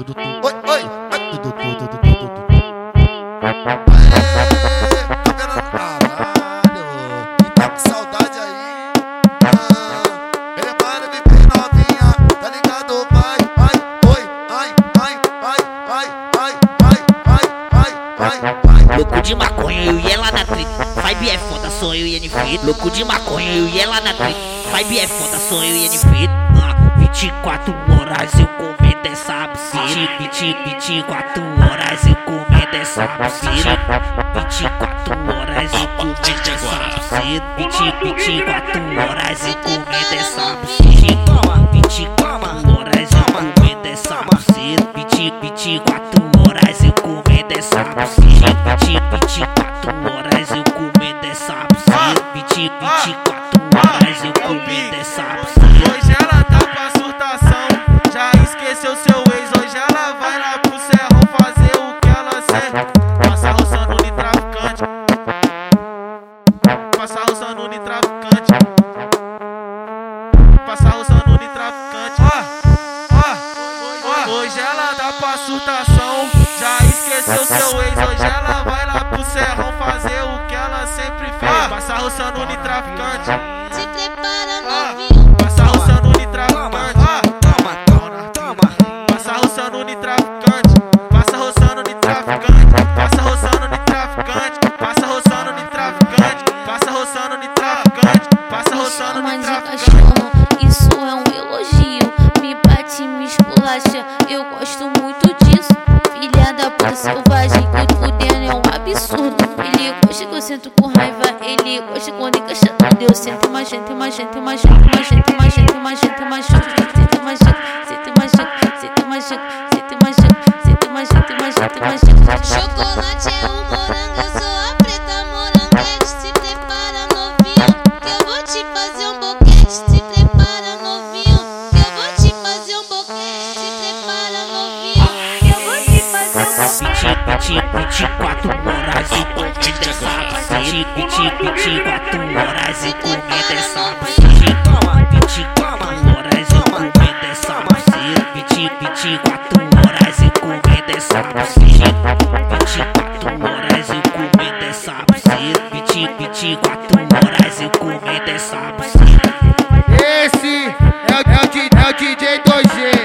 Oi, oi, oi oi. tudo tudo tudo tudo tudo Louco de maconha, eu oi, oi, na oi, Vibe é foda, sou eu e oi, Louco de maconha, eu oi, oi, na oi, Vibe é foda, sou eu e oi, Ah, 24 horas eu comi comendo essa. 20, 24 horas eu comendo essa buceta. 24 horas eu comendo essa. 20, 24 horas eu comendo essa buceta. 24 horas eu comendo essa. 20, 24 horas eu comendo essa. 20, 24 horas eu comendo essa. 20, 24 horas eu comendo essa buceta. Ela tá com a surtação, já esqueceu seu ex. Hoje ela vai lá pro serrão fazer o que ela sempre fez. Passa roçando de traficante. Se prepara, Ah. novinho. Passa roçando de traficante. Toma, toma, toma. Passa roçando de traficante. Passa roçando de traficante. Passa roçando de traficante. Passa roçando de traficante. Passa roçando de traficante. Passa roçando de traficante. Sinto com raiva, ele gosta quando encaixando. Eu sinto mais gente, mais gente, mais gente, mais gente, mais gente, mais gente, mais gente, 24 horas e comendo essa sabe 24 horas e comendo Piti Piti quatro horas e comendo Piti Piti quatro horas e comendo essa Piti quatro horas e comendo essa Piti quatro horas e comendo essa sabe Esse é o é DJ é 2G